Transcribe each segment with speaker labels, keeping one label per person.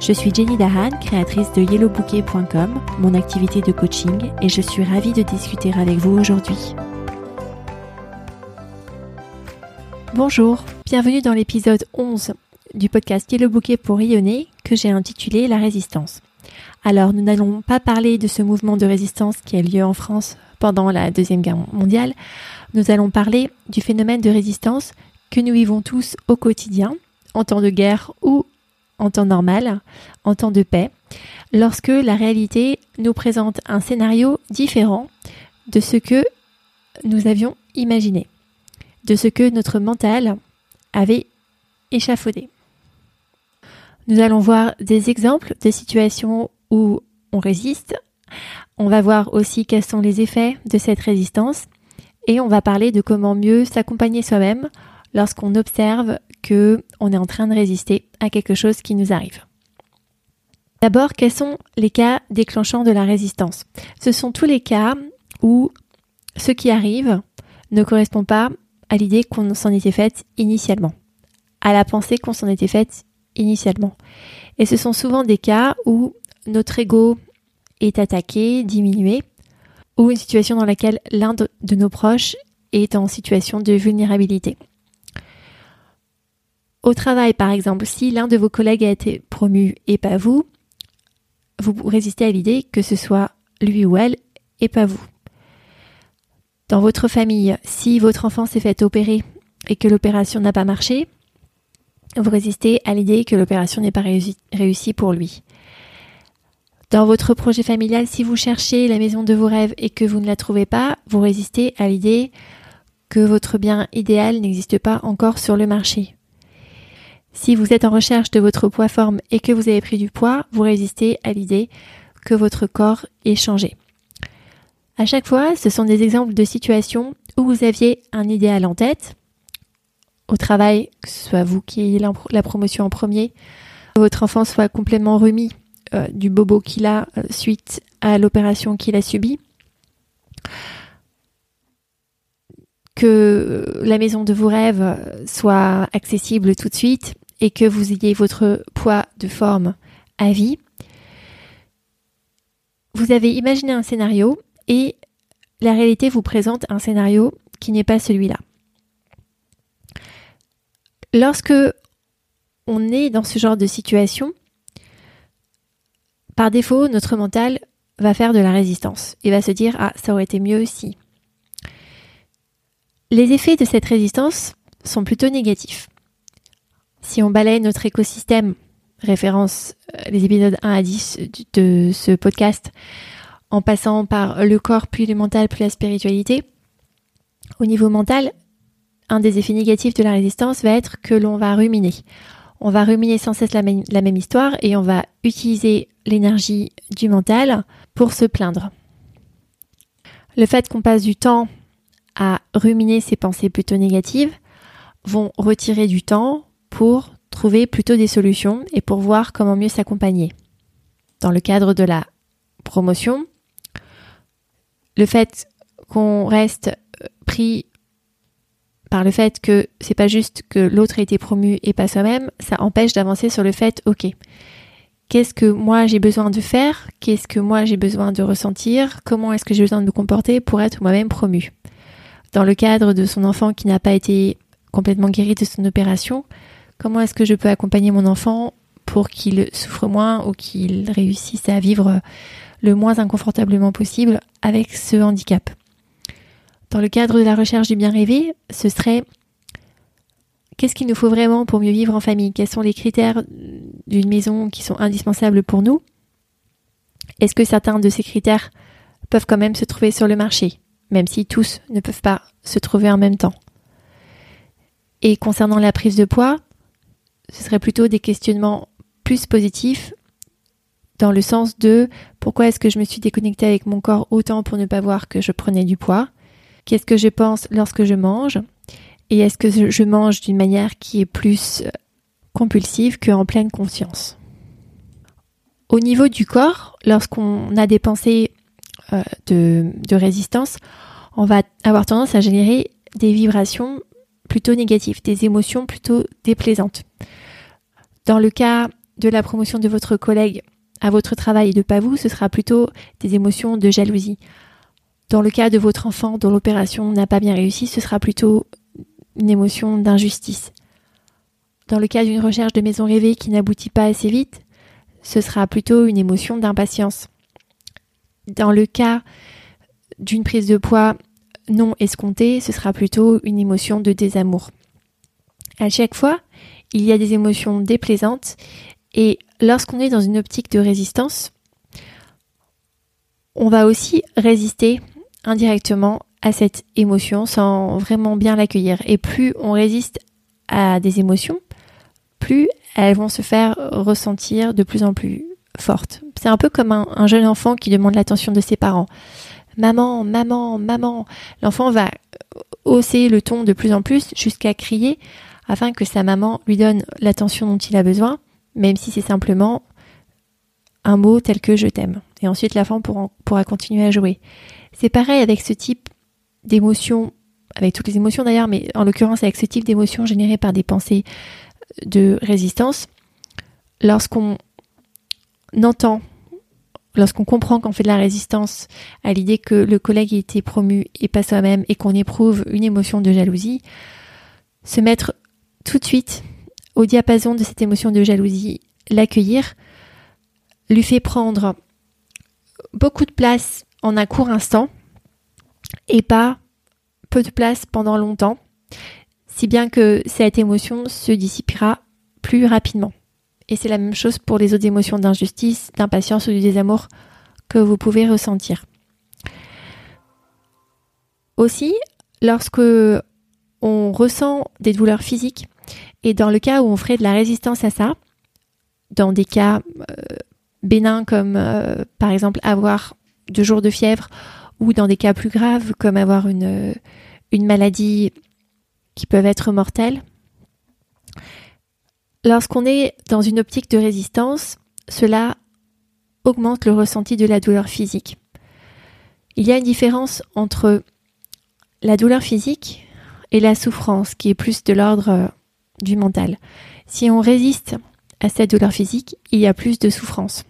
Speaker 1: Je suis Jenny Dahan, créatrice de yellowbouquet.com, mon activité de coaching, et je suis ravie de discuter avec vous aujourd'hui. Bonjour, bienvenue dans l'épisode 11 du podcast Yellow Bouquet pour rayonner que j'ai intitulé La résistance. Alors, nous n'allons pas parler de ce mouvement de résistance qui a lieu en France pendant la Deuxième Guerre mondiale. Nous allons parler du phénomène de résistance que nous vivons tous au quotidien, en temps de guerre ou en temps normal, en temps de paix, lorsque la réalité nous présente un scénario différent de ce que nous avions imaginé, de ce que notre mental avait échafaudé. Nous allons voir des exemples de situations où on résiste. On va voir aussi quels sont les effets de cette résistance et on va parler de comment mieux s'accompagner soi-même lorsqu'on observe que on est en train de résister à quelque chose qui nous arrive. D'abord, quels sont les cas déclenchants de la résistance? Ce sont tous les cas où ce qui arrive ne correspond pas à l'idée qu'on s'en était faite initialement, à la pensée qu'on s'en était faite initialement. Et ce sont souvent des cas où notre ego est attaqué, diminué, ou une situation dans laquelle l'un de nos proches est en situation de vulnérabilité. Au travail, par exemple, si l'un de vos collègues a été promu et pas vous, vous résistez à l'idée que ce soit lui ou elle et pas vous. Dans votre famille, si votre enfant s'est fait opérer et que l'opération n'a pas marché, vous résistez à l'idée que l'opération n'est pas réussie pour lui. Dans votre projet familial, si vous cherchez la maison de vos rêves et que vous ne la trouvez pas, vous résistez à l'idée que votre bien idéal n'existe pas encore sur le marché. Si vous êtes en recherche de votre poids forme et que vous avez pris du poids, vous résistez à l'idée que votre corps est changé. À chaque fois, ce sont des exemples de situations où vous aviez un idéal en tête, au travail, que ce soit vous qui ayez la promotion en premier, que votre enfant soit complètement remis euh, du bobo qu'il a euh, suite à l'opération qu'il a subie, que la maison de vos rêves soit accessible tout de suite et que vous ayez votre poids de forme à vie, vous avez imaginé un scénario et la réalité vous présente un scénario qui n'est pas celui-là. Lorsque on est dans ce genre de situation, par défaut, notre mental va faire de la résistance et va se dire Ah, ça aurait été mieux si. Les effets de cette résistance sont plutôt négatifs. Si on balaye notre écosystème, référence euh, les épisodes 1 à 10 de ce podcast, en passant par le corps, puis le mental, puis la spiritualité, au niveau mental, un des effets négatifs de la résistance va être que l'on va ruminer. On va ruminer sans cesse la même, la même histoire et on va utiliser l'énergie du mental pour se plaindre. Le fait qu'on passe du temps à ruminer ces pensées plutôt négatives vont retirer du temps pour trouver plutôt des solutions et pour voir comment mieux s'accompagner. Dans le cadre de la promotion, le fait qu'on reste euh, pris par le fait que c'est pas juste que l'autre a été promu et pas soi-même, ça empêche d'avancer sur le fait, ok, qu'est-ce que moi j'ai besoin de faire, qu'est-ce que moi j'ai besoin de ressentir, comment est-ce que j'ai besoin de me comporter pour être moi-même promu? Dans le cadre de son enfant qui n'a pas été complètement guéri de son opération, Comment est-ce que je peux accompagner mon enfant pour qu'il souffre moins ou qu'il réussisse à vivre le moins inconfortablement possible avec ce handicap? Dans le cadre de la recherche du bien rêvé, ce serait qu'est-ce qu'il nous faut vraiment pour mieux vivre en famille? Quels sont les critères d'une maison qui sont indispensables pour nous? Est-ce que certains de ces critères peuvent quand même se trouver sur le marché, même si tous ne peuvent pas se trouver en même temps. Et concernant la prise de poids, ce serait plutôt des questionnements plus positifs dans le sens de pourquoi est-ce que je me suis déconnectée avec mon corps autant pour ne pas voir que je prenais du poids? Qu'est-ce que je pense lorsque je mange? Et est-ce que je mange d'une manière qui est plus euh, compulsive qu'en pleine conscience? Au niveau du corps, lorsqu'on a des pensées de, de résistance, on va avoir tendance à générer des vibrations plutôt négatives, des émotions plutôt déplaisantes. Dans le cas de la promotion de votre collègue à votre travail et de pas vous, ce sera plutôt des émotions de jalousie. Dans le cas de votre enfant dont l'opération n'a pas bien réussi, ce sera plutôt une émotion d'injustice. Dans le cas d'une recherche de maison rêvée qui n'aboutit pas assez vite, ce sera plutôt une émotion d'impatience. Dans le cas d'une prise de poids non escomptée, ce sera plutôt une émotion de désamour. À chaque fois, il y a des émotions déplaisantes et lorsqu'on est dans une optique de résistance, on va aussi résister indirectement à cette émotion sans vraiment bien l'accueillir. Et plus on résiste à des émotions, plus elles vont se faire ressentir de plus en plus C'est un peu comme un, jeune enfant qui demande l'attention de ses parents. Maman, maman, maman. L'enfant va hausser le ton de plus en plus jusqu'à crier afin que sa maman lui donne l'attention dont il a besoin même si c'est simplement un mot tel que je t'aime. Et ensuite, l'enfant pourra, pourra continuer à jouer. C'est pareil avec ce type d'émotions, avec toutes les émotions d'ailleurs, mais en l'occurrence avec ce type d'émotions générées par des pensées de résistance. Lorsqu'on entend, lorsqu'on comprend qu'on fait de la résistance à l'idée que le collègue a été promu et pas soi-même et qu'on éprouve une émotion de jalousie, se mettre tout de suite au diapason de cette émotion de jalousie, l'accueillir, lui fait prendre beaucoup de place en un court instant et pas peu de place pendant longtemps, si bien que cette émotion se dissipera plus rapidement. Et c'est la même chose pour les autres émotions d'injustice, d'impatience ou du désamour que vous pouvez ressentir. Aussi, lorsque on ressent des douleurs physiques, et dans le cas où on ferait de la résistance à ça, dans des cas euh, bénins comme euh, par exemple avoir deux jours de fièvre, ou dans des cas plus graves comme avoir une, euh, maladie qui peuvent être mortelles, lorsqu'on est dans une optique de résistance, cela augmente le ressenti de la douleur physique. Il y a une différence entre la douleur physique et la souffrance qui est plus de l'ordre du mental. Si on résiste à cette douleur physique, il y a plus de souffrance.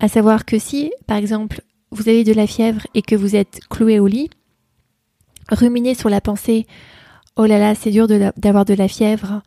Speaker 1: À savoir que si, par exemple, vous avez de la fièvre et que vous êtes cloué au lit, ruminez sur la pensée Oh là là, c'est dur d'avoir de, la fièvre.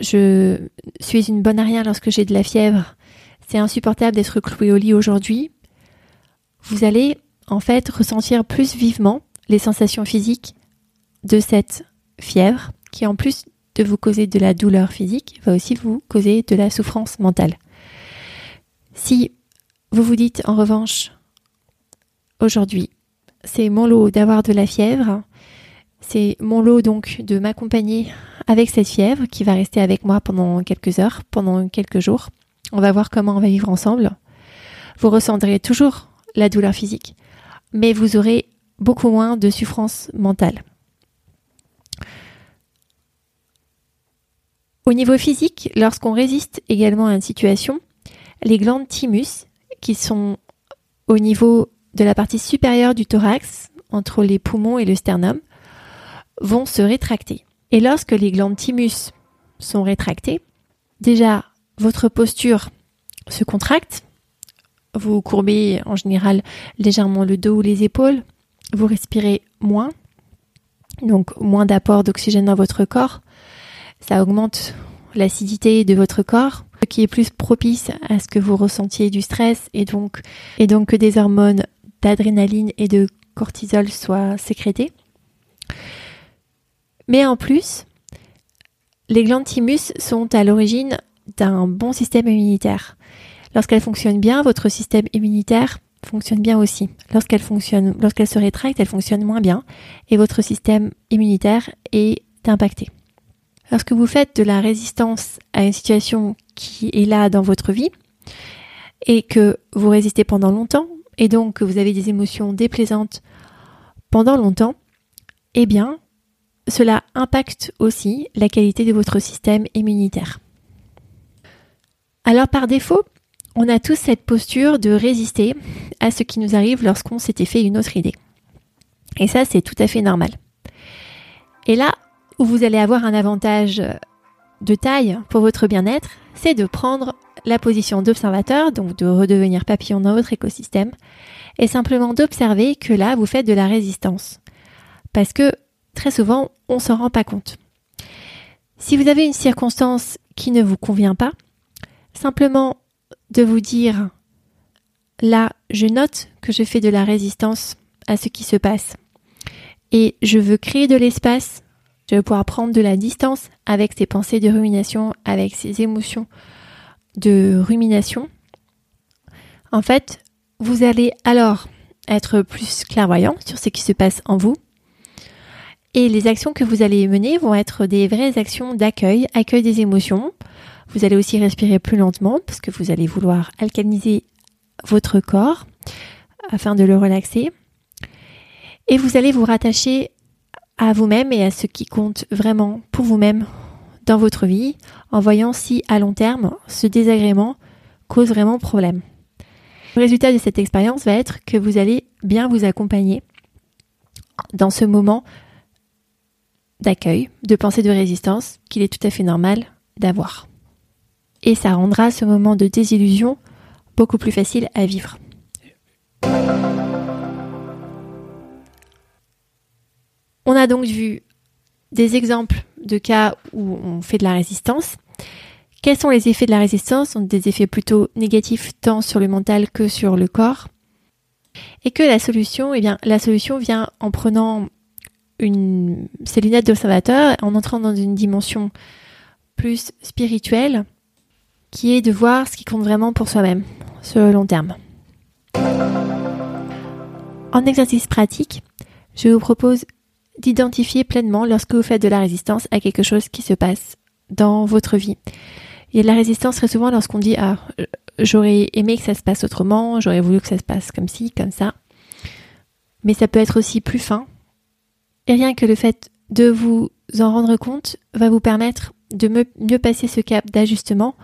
Speaker 1: Je suis une bonne rien lorsque j'ai de la fièvre. C'est insupportable d'être cloué au lit aujourd'hui. Vous allez en fait ressentir plus vivement les sensations physiques de cette fièvre qui en plus de vous causer de la douleur physique, va aussi vous causer de la souffrance mentale. Si vous vous dites en revanche, aujourd'hui, c'est mon lot d'avoir de la fièvre, c'est mon lot donc de m'accompagner avec cette fièvre qui va rester avec moi pendant quelques heures, pendant quelques jours. On va voir comment on va vivre ensemble. Vous ressentirez toujours la douleur physique, mais vous aurez beaucoup moins de souffrance mentale. Au niveau physique, lorsqu'on résiste également à une situation, les glandes thymus, qui sont au niveau de la partie supérieure du thorax, entre les poumons et le sternum, vont se rétracter. Et lorsque les glandes thymus sont rétractées, déjà votre posture se contracte, vous courbez en général légèrement le dos ou les épaules, vous respirez moins, donc moins d'apport d'oxygène dans votre corps, ça augmente l'acidité de votre corps, ce qui est plus propice à ce que vous ressentiez du stress et donc, et donc que des hormones d'adrénaline et de cortisol soient sécrétées. Mais en plus, les glandes thymus sont à l'origine d'un bon système immunitaire. Lorsqu'elles fonctionnent bien, votre système immunitaire fonctionne bien aussi. Lorsqu'elles fonctionnent, lorsqu'elles se rétractent, elles fonctionnent moins bien et votre système immunitaire est impacté. Lorsque vous faites de la résistance à une situation qui est là dans votre vie, et que vous résistez pendant longtemps et donc que vous avez des émotions déplaisantes pendant longtemps, eh bien, cela impacte aussi la qualité de votre système immunitaire. Alors par défaut, on a tous cette posture de résister à ce qui nous arrive lorsqu'on s'était fait une autre idée. Et ça, c'est tout à fait normal. Et là où vous allez avoir un avantage de taille pour votre bien-être, c'est de prendre la position d'observateur, donc de redevenir papillon dans votre écosystème, et simplement d'observer que là, vous faites de la résistance. Parce que très souvent, on s'en rend pas compte. Si vous avez une circonstance qui ne vous convient pas, simplement de vous dire, là, je note que je fais de la résistance à ce qui se passe. Et je veux créer de l'espace, je veux pouvoir prendre de la distance avec ces pensées de rumination, avec ces émotions de rumination. En fait, vous allez alors être plus clairvoyant sur ce qui se passe en vous. Et les actions que vous allez mener vont être des vraies actions d'accueil, accueil des émotions. Vous allez aussi respirer plus lentement parce que vous allez vouloir alcaliniser votre corps afin de le relaxer. Et vous allez vous rattacher à vous-même et à ce qui compte vraiment pour vous-même dans votre vie en voyant si à long terme ce désagrément cause vraiment problème. Le résultat de cette expérience va être que vous allez bien vous accompagner dans ce moment d'accueil, de pensée de résistance qu'il est tout à fait normal d'avoir. Et ça rendra ce moment de désillusion beaucoup plus facile à vivre. On a donc vu des exemples de cas où on fait de la résistance. Quels sont les effets de la résistance? Ce des effets plutôt négatifs tant sur le mental que sur le corps. Et que la solution, eh bien, la solution vient en prenant une, ses lunettes d'observateur, en entrant dans une dimension plus spirituelle, qui est de voir ce qui compte vraiment pour soi-même, sur le long terme. En exercice pratique, je vous propose d'identifier pleinement lorsque vous faites de la résistance à quelque chose qui se passe dans votre vie. Il y a de la résistance très souvent lorsqu'on dit ah j'aurais aimé que ça se passe autrement, j'aurais voulu que ça se passe comme ci, comme ça. Mais ça peut être aussi plus fin. Et rien que le fait de vous en rendre compte va vous permettre de mieux passer ce cap d'ajustement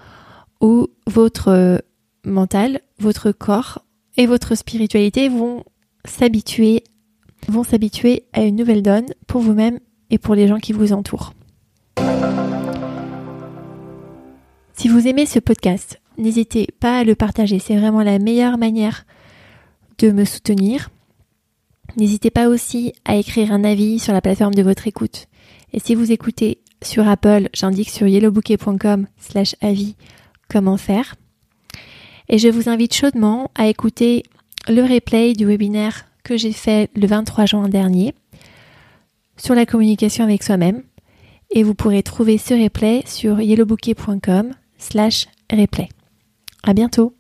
Speaker 1: où votre euh, mental, votre corps et votre spiritualité vont s'habituer vont s'habituer à une nouvelle donne pour vous-même et pour les gens qui vous entourent. Si vous aimez ce podcast, n'hésitez pas à le partager, c'est vraiment la meilleure manière de me soutenir. N'hésitez pas aussi à écrire un avis sur la plateforme de votre écoute. Et si vous écoutez sur Apple, j'indique sur yellowbouquet.com slash avis comment faire. Et je vous invite chaudement à écouter le replay du webinaire que j'ai fait le 23 juin dernier sur la communication avec soi-même. Et vous pourrez trouver ce replay sur yellowbouquet.com slash replay. À bientôt!